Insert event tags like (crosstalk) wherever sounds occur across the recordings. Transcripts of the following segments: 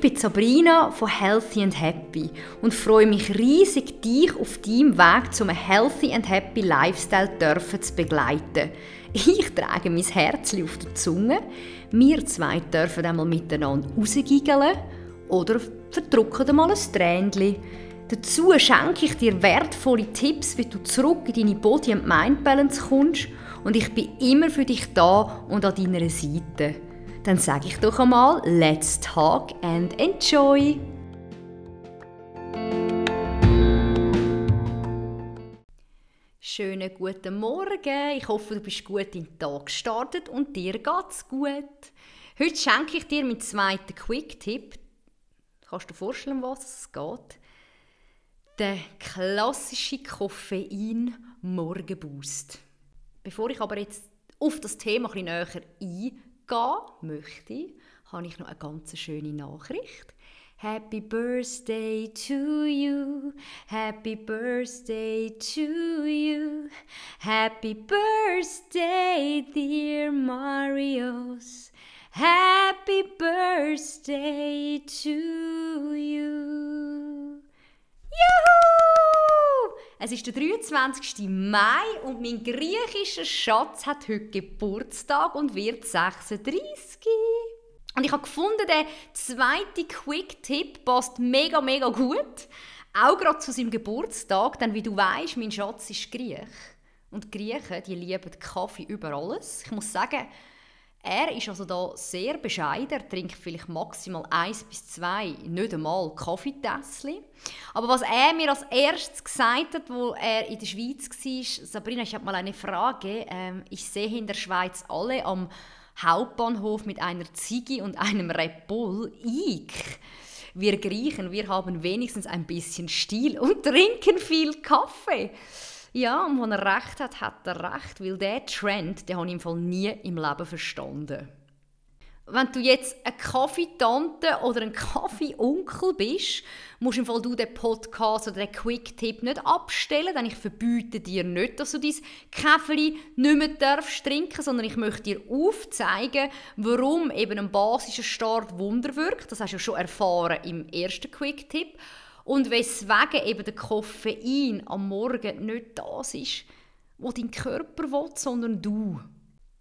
Ich bin Sabrina von Healthy and Happy und freue mich riesig, dich auf deinem Weg zum Healthy and Happy Lifestyle dürfen zu begleiten. Ich trage mein Herz auf der Zunge. Wir zwei dürfen einmal miteinander rausgiggeln oder verdrucken mal ein Tränchen. Dazu schenke ich dir wertvolle Tipps, wie du zurück in deine Body- and Mind-Balance kommst und ich bin immer für dich da und an deiner Seite. Dann sage ich doch einmal, let's talk and enjoy! Schönen guten Morgen. Ich hoffe, du bist gut in den Tag gestartet und dir geht's gut. Heute schenke ich dir meinen zweiten Quick-Tipp. Kannst du dir vorstellen, was es geht? Der klassische Koffein-Morgenboost. Bevor ich aber jetzt auf das Thema ein bisschen näher gehen möchte, habe ich noch eine ganz schöne Nachricht. Happy Birthday to you, Happy Birthday to you, Happy Birthday, dear Marios, Happy Birthday to you. Juhu! Es ist der 23. Mai und mein griechischer Schatz hat heute Geburtstag und wird 36. Und ich habe gefunden, der zweite Quick-Tipp passt mega, mega gut. Auch gerade zu seinem Geburtstag, denn wie du weißt, mein Schatz ist Griech. Und Griechen, die lieben Kaffee über alles. Ich muss sagen, er ist also da sehr bescheiden. Er trinkt vielleicht maximal eins bis zwei, nicht einmal Kaffeetässchen. Aber was er mir als erstes gesagt hat, wo er in der Schweiz war, Sabrina, ich habe mal eine Frage. Ähm, ich sehe in der Schweiz alle am Hauptbahnhof mit einer Ziege und einem Red Bull. Ich wir Griechen, wir haben wenigstens ein bisschen Stil und (laughs) trinken viel Kaffee. Ja, und wenn er recht hat, hat er recht, weil der Trend, den habe ich im Fall nie im Leben verstanden. Wenn du jetzt eine Kaffeetante oder ein Kaffeeonkel bist, musst im Fall du den Podcast oder den Quick-Tipp nicht abstellen, denn ich verbiete dir nicht, dass du dein Käferli nicht mehr darfst trinken, sondern ich möchte dir aufzeigen, warum eben ein basischer Start Wunder wirkt. Das hast du ja schon erfahren im ersten Quick-Tipp und weswegen eben der Koffein am Morgen nicht das ist, was dein Körper will, sondern du.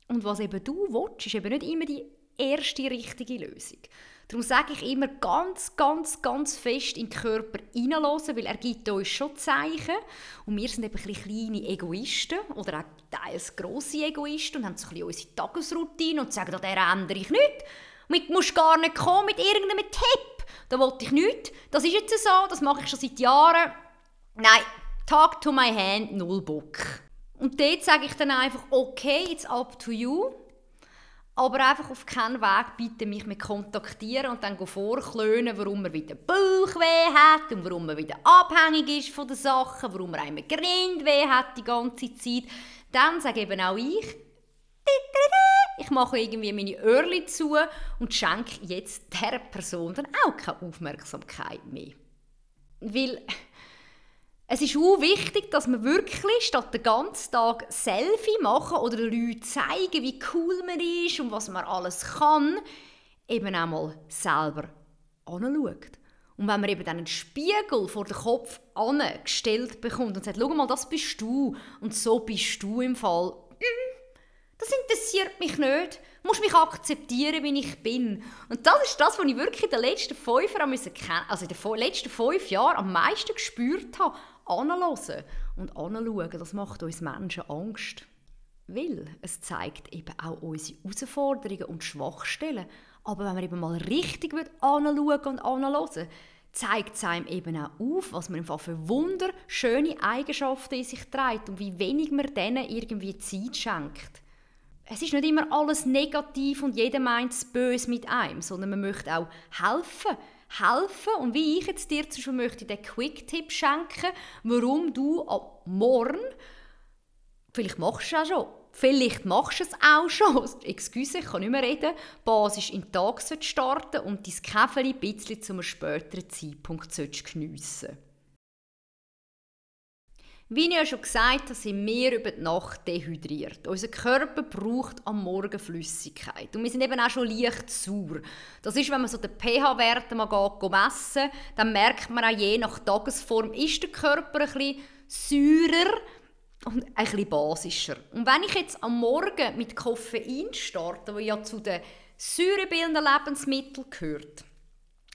Und was eben du willst, ist eben nicht immer die erste richtige Lösung. Darum sage ich immer ganz, ganz, ganz fest in den Körper hineinlassen, weil er gibt uns schon Zeichen. Und wir sind eben ein kleine Egoisten oder auch teils grosse Egoisten und haben so ein bisschen unsere Tagesroutine und sagen, der ändere ich nicht. Du musst gar nicht kommen mit irgendeinem Tipp da wollte ich nichts. Das ist jetzt so, das mache ich schon seit Jahren. Nein, talk to my hand, null Bock. Und dort sage ich dann einfach, okay, it's up to you. Aber einfach auf keinen Weg bitte mich mit kontaktieren und dann vorklönen, warum man wieder Bauchweh hat und warum man wieder abhängig ist von den Sachen, warum man einmal Grindweh hat die ganze Zeit. Dann sage eben auch ich, ich mache irgendwie meine Öhrchen zu und schenke jetzt dieser Person dann auch keine Aufmerksamkeit mehr. Weil es ist auch wichtig, dass man wirklich statt den ganzen Tag Selfie machen oder den Leuten zeigen, wie cool man ist und was man alles kann, eben einmal selber anschaut. Und wenn man eben dann einen Spiegel vor den Kopf angestellt bekommt und sagt, schau mal, das bist du und so bist du im Fall, das interessiert mich nicht. Du musst mich akzeptieren, wie ich bin. Und das ist das, was ich wirklich in den letzten fünf Jahren, also in den letzten fünf Jahren am meisten gespürt habe. Anhören und anschauen, das macht uns Menschen Angst. Weil es zeigt eben auch unsere Herausforderungen und Schwachstellen. Aber wenn man eben mal richtig anschauen und anhören zeigt es einem eben auch auf, was man einfach für wunderschöne Eigenschaften in sich trägt und wie wenig man denen irgendwie Zeit schenkt es ist nicht immer alles negativ und jeder meint es böse mit einem, sondern man möchte auch helfen. Helfen und wie ich jetzt dir zum Beispiel möchte den Quick-Tipp schenken, warum du ab morgen, vielleicht machst du es auch schon, vielleicht machst du es auch schon, (laughs) excuse, ich kann nicht mehr reden, basisch in den Tag starten und dein Käferli ein bisschen zu einem späteren Zeitpunkt geniessen Wie ich ja schon gesagt habe, sind wir über die Nacht dehydriert. Unser Körper braucht am Morgen Flüssigkeit. Und wir sind eben auch schon leicht sauer. Das ist, wenn man so den pH-Wert mal geht, messen dann merkt man auch, je nach Tagesform ist der Körper ein bisschen säurer und ein bisschen basischer. Und wenn ich jetzt am Morgen mit Koffein starte, wo ja zu den säurebildenden Lebensmitteln gehört,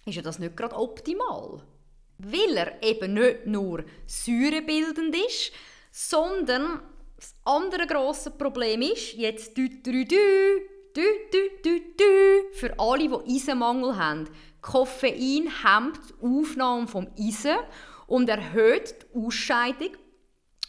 ist ja das nicht gerade optimal weil er eben nicht nur säurebildend ist, sondern das andere grosse Problem ist, jetzt dü, dü, dü, dü, dü, dü, dü, für alle, die Eisenmangel haben. Koffein hemmt die Aufnahme vom Eisen und erhöht die Ausscheidung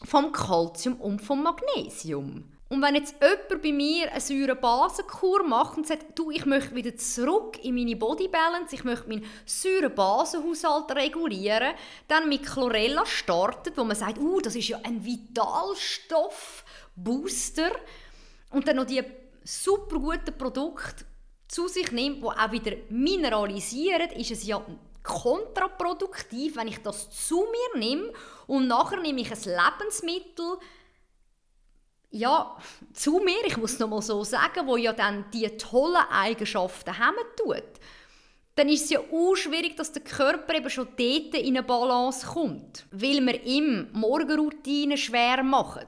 vom Calcium und vom Magnesium. Und wenn jetzt jemand bei mir eine Säurebasenkur macht und sagt, du, ich möchte wieder zurück in meine Body Balance, ich möchte meinen Säurebasenhaushalt regulieren, dann mit Chlorella startet, wo man sagt, uh, das ist ja ein Vitalstoff-Booster. Und dann noch die super guten Produkte zu sich nimmt, die auch wieder mineralisieren, ist es ja kontraproduktiv, wenn ich das zu mir nehme und nachher nehme ich ein Lebensmittel, ja, zu mir, ich muss es nochmal so sagen, wo ja dann die tollen Eigenschaften haben tut, dann ist es ja auch schwierig, dass der Körper eben schon dort in eine Balance kommt, weil wir ihm Morgenroutine schwer machen.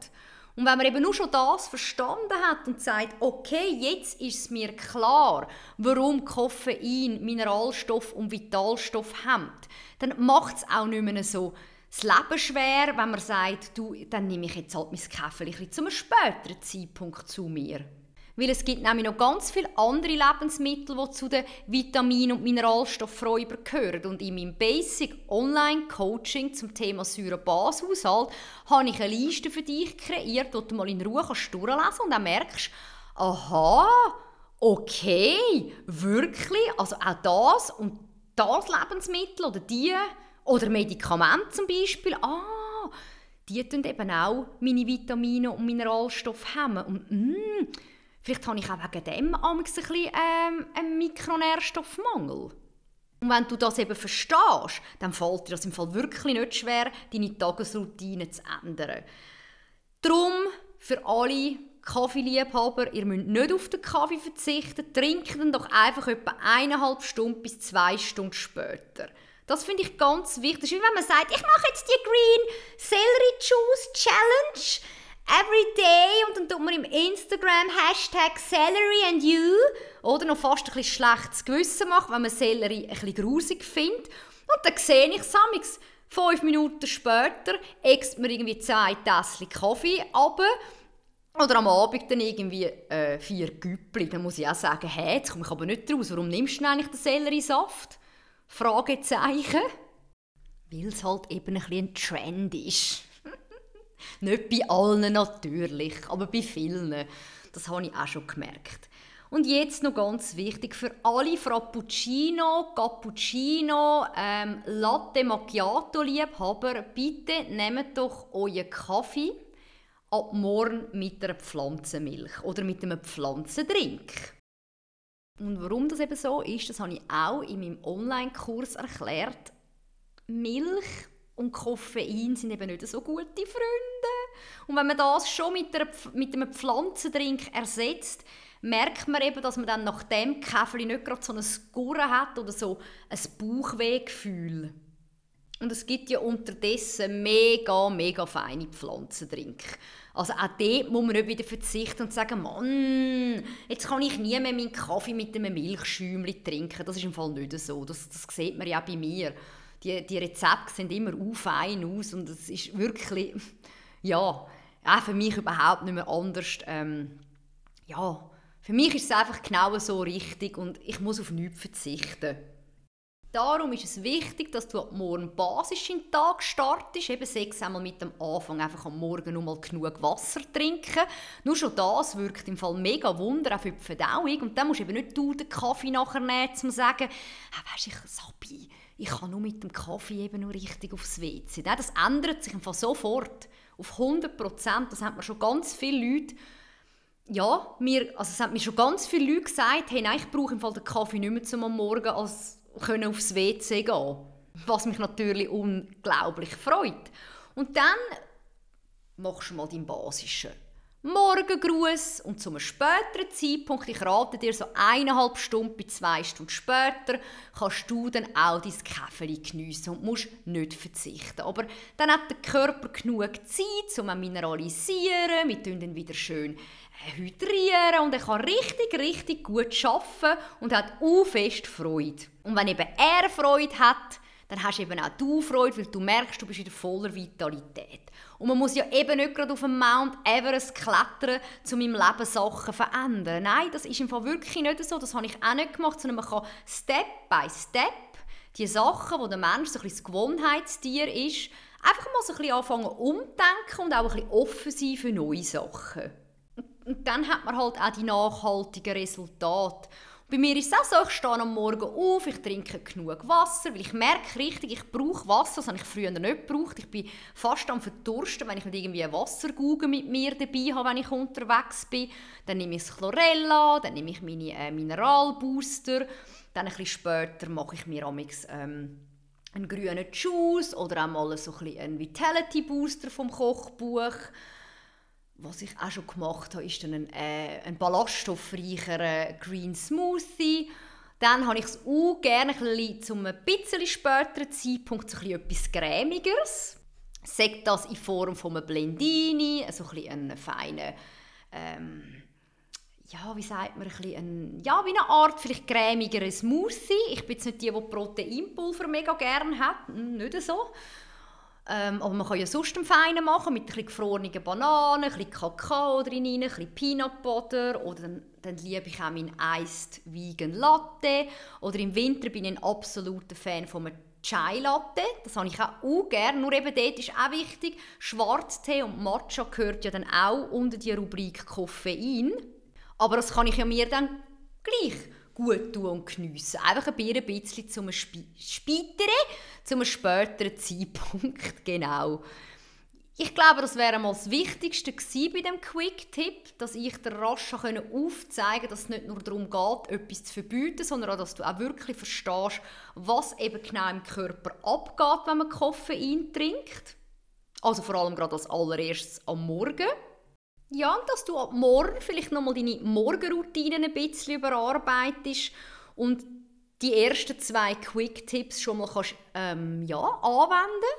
Und wenn man eben nur schon das verstanden hat und sagt, okay, jetzt ist es mir klar, warum Koffein Mineralstoff und Vitalstoff hemmt, dann macht es auch nicht mehr so das Leben schwer, wenn man sagt, du, dann nehme ich jetzt halt mein Käferchen zu einem späteren Zeitpunkt zu mir. Weil es gibt nämlich noch ganz viele andere Lebensmittel, die zu den Vitamin- und Mineralstoffräubern gehören. Und in meinem Basic Online Coaching zum Thema Säurebashaushalt habe ich eine Liste für dich kreiert, wo du mal in Ruhe kannst durchlesen und dann merkst, aha, okay, wirklich, also auch das und das Lebensmittel oder die oder Medikamente zum Beispiel. Ah, die tun eben auch meine Vitamine und Mineralstoffe hemmen. Und mm, vielleicht habe ich auch wegen dem ein bisschen ähm, einen Mikronährstoffmangel. Und wenn du das eben verstehst, dann fällt dir das im Fall wirklich nicht schwer, deine Tagesroutine zu ändern. Darum für alle Kaffeeliebhaber, ihr müsst nicht auf den Kaffee verzichten, trinkt ihn doch einfach etwa eineinhalb Stunden bis zwei Stunden später. Das finde ich ganz wichtig. Wie wenn man sagt, ich mache jetzt die Green Celery Juice Challenge every day und dann tut man im Instagram Hashtag Celery and you oder noch fast ein bisschen schlechtes Gewissen macht, wenn man Celery ein bisschen grusig findet. Und dann sehe ich es fünf Minuten später, äxt mir irgendwie zwei Tassen Kaffee ab oder am Abend dann irgendwie äh, vier Güppli. Dann muss ich auch sagen, hey, jetzt komme ich aber nicht raus. Warum nimmst du eigentlich den Selleriesaft? Fragezeichen. Weil es halt eben ein ein Trend ist. (laughs) Nicht bei allen natürlich, aber bei vielen. Das habe ich auch schon gemerkt. Und jetzt noch ganz wichtig für alle Frappuccino, Cappuccino, ähm, Latte Macchiato Liebhaber, bitte nehmt doch euren Kaffee ab morgen mit einer Pflanzenmilch oder mit einem Pflanzendrink. Und warum das eben so ist, das habe ich auch in meinem Online-Kurs erklärt. Milch und Koffein sind eben nicht so gute Freunde. Und wenn man das schon mit, einer, mit einem Pflanzendrink ersetzt, merkt man eben, dass man dann nach dem Käferli nicht gerade so eine Gurre hat oder so ein Bauchwehgefühl. Und es gibt ja unterdessen mega, mega feine Pflanzendrinks. Also auch dort muss man nicht wieder verzichten und sagen, Mann, jetzt kann ich nie mehr meinen Kaffee mit einem Milchschäumchen trinken. Das ist im Fall nicht so. Das, das sieht man ja bei mir. Die, die Rezepte sehen immer fein aus und es ist wirklich, ja, auch für mich überhaupt nicht mehr anders. Ähm, ja, für mich ist es einfach genau so richtig und ich muss auf nichts verzichten. Darum ist es wichtig, dass du am Morgen basisch in den Tag startest. Eben sechs einmal mit dem Anfang einfach am Morgen nur mal genug Wasser trinken. Nur schon das wirkt im Fall mega Wunder, auch für die Verdauung. Und dann musst du eben nicht du den Kaffee nachher nehmen, um zu sagen, ah, weisst, ich, Sabi, ich kann nur mit dem Kaffee eben nur richtig aufs WC. Das ändert sich im Fall sofort. Auf 100 Prozent. Das haben mir schon ganz viele Leute ja, mir, also es haben mir schon ganz viele Leute gesagt, hey, nein, ich brauche im Fall den Kaffee nicht mehr zum am Morgen als können aufs WC gehen Was mich natürlich unglaublich freut. Und dann machst du mal deinen basischen Morgengruß und zu einem späteren Zeitpunkt, ich rate dir so eineinhalb Stunden bis zwei Stunden später, kannst du dann auch dein Käferli geniessen und musst nicht verzichten. Aber dann hat der Körper genug Zeit, um zu mineralisieren, wir tun dann wieder schön hydrieren und er kann richtig, richtig gut arbeiten und hat fest Freude. Und wenn eben er Freude hat, dann hast eben auch du Freude, weil du merkst, du bist wieder voller Vitalität. Und man muss ja eben nicht gerade auf den Mount Everest klettern, um im Leben Sachen zu verändern. Nein, das ist im Fall wirklich nicht so. Das habe ich auch nicht gemacht, sondern man kann Step by Step die Sachen, wo der Mensch so ein bisschen das Gewohnheitstier ist, einfach mal so ein bisschen anfangen umdenken und auch ein bisschen offen sein für neue Sachen. Und dann hat man halt auch die nachhaltigen Resultate. Bei mir ist es auch so, ich stehe am Morgen auf, ich trinke genug Wasser, weil ich merke richtig, ich brauche Wasser, das habe ich früher nicht gebraucht. Ich bin fast am Verdursten, wenn ich nicht irgendwie Wassergugel mit mir dabei habe, wenn ich unterwegs bin. Dann nehme ich das Chlorella, dann nehme ich meine äh, Mineralbooster. Dann ein bisschen später mache ich mir amix, ähm, einen grünen Juice oder auch mal so ein einen Vitality Booster vom Kochbuch was ich auch schon gemacht habe, ist dann ein, äh, ein ballaststoffreicher Green Smoothie. Dann habe ich es auch gerne ein bisschen, zum ein bisschen späteren Zeitpunkt so ein etwas Cremigeres. Sagt das in Form von einem Blendini, so ein bisschen einen feinen, ähm, ja, wie sagt man, ein bisschen ein, ja, wie eine Art vielleicht cremigeren Smoothie. Ich bin jetzt nicht die, die Proteinpulver mega gerne hat, hm, nicht so. Ähm, aber man kann ja sonst einen feinen machen, mit ein gefrorenen Bananen, ein Kakao drin, ein bisschen Peanut Butter oder dann, dann liebe ich auch meinen Iced Vegan Latte. Oder im Winter bin ich ein absoluter Fan von einem Chai Latte, das habe ich auch, auch gerne, nur eben dort ist auch wichtig, Schwarztee und Matcha gehört ja dann auch unter die Rubrik Koffein, aber das kann ich ja mir dann gleich gut tun und geniessen. Einfach ein bisschen zum Späteren, zum späteren Zeitpunkt, (laughs) genau. Ich glaube, das wäre mal das Wichtigste bei dem Quick-Tipp, dass ich dir rasch aufzeigen konnte, dass es nicht nur darum geht, etwas zu verbieten, sondern auch, dass du auch wirklich verstehst, was eben genau im Körper abgeht, wenn man Koffein trinkt. Also vor allem gerade als allererstes am Morgen. Ja, und dass du ab morgen vielleicht nochmal deine Morgenroutinen ein bisschen überarbeitest und die ersten zwei Quick-Tipps schon mal kannst, ähm, ja, anwenden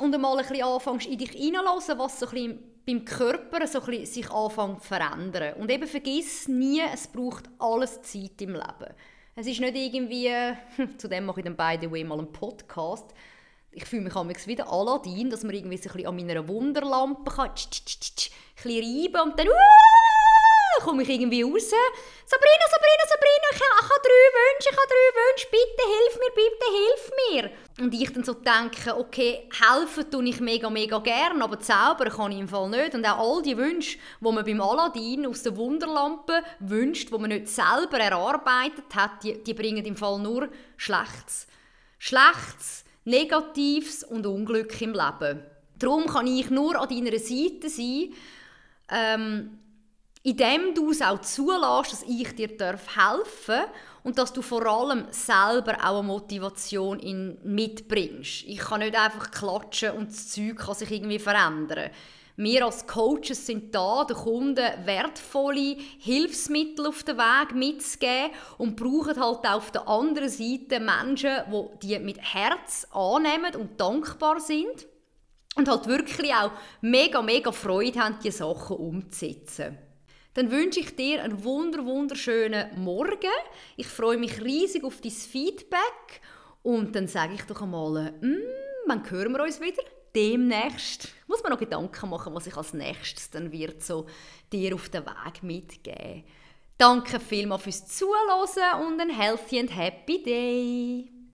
und einmal ein bisschen anfängst in dich hineinlassen, was so ein beim Körper so ein sich anfängt zu verändern. Und eben vergiss nie, es braucht alles Zeit im Leben. Es ist nicht irgendwie, (laughs) zu dem mache ich dann the way mal einen Podcast, ich fühle mich manchmal wieder Aladdin, dass man irgendwie so ein bisschen an meiner Wunderlampe kann, tsch, tsch, tsch, tsch, ein bisschen reiben und dann uh, komme ich irgendwie raus. Sabrina, Sabrina, Sabrina, ich habe, drei Wünsche, ich habe drei Wünsche, bitte hilf mir, bitte hilf mir. Und ich dann so denke, okay, helfen tue ich mega, mega gern, aber zaubern kann ich im Fall nicht. Und auch all die Wünsche, die man beim Aladdin aus der Wunderlampe wünscht, die man nicht selber erarbeitet hat, die, die bringen im Fall nur Schlechtes. Schlechtes, Negatives und Unglück im Leben. Darum kann ich nur an deiner Seite sein, ähm, indem du es auch zulässt, dass ich dir helfen darf und dass du vor allem selber auch eine Motivation in mitbringst. Ich kann nicht einfach klatschen und das Zeug kann sich irgendwie verändern. Wir als Coaches sind da, den Kunden wertvolle Hilfsmittel auf den Weg mitzugeben und brauchen halt auch auf der anderen Seite Menschen, die die mit Herz annehmen und dankbar sind und halt wirklich auch mega, mega Freude haben, diese Sachen umzusetzen. Dann wünsche ich dir einen wunder, wunderschönen Morgen. Ich freue mich riesig auf dein Feedback und dann sage ich doch einmal, mm, wann hören wir uns wieder? demnächst muss man noch Gedanken machen, was ich als nächstes dann wird so dir auf den Weg mitgeben. Danke vielmals fürs Zuhören und ein healthy and happy day.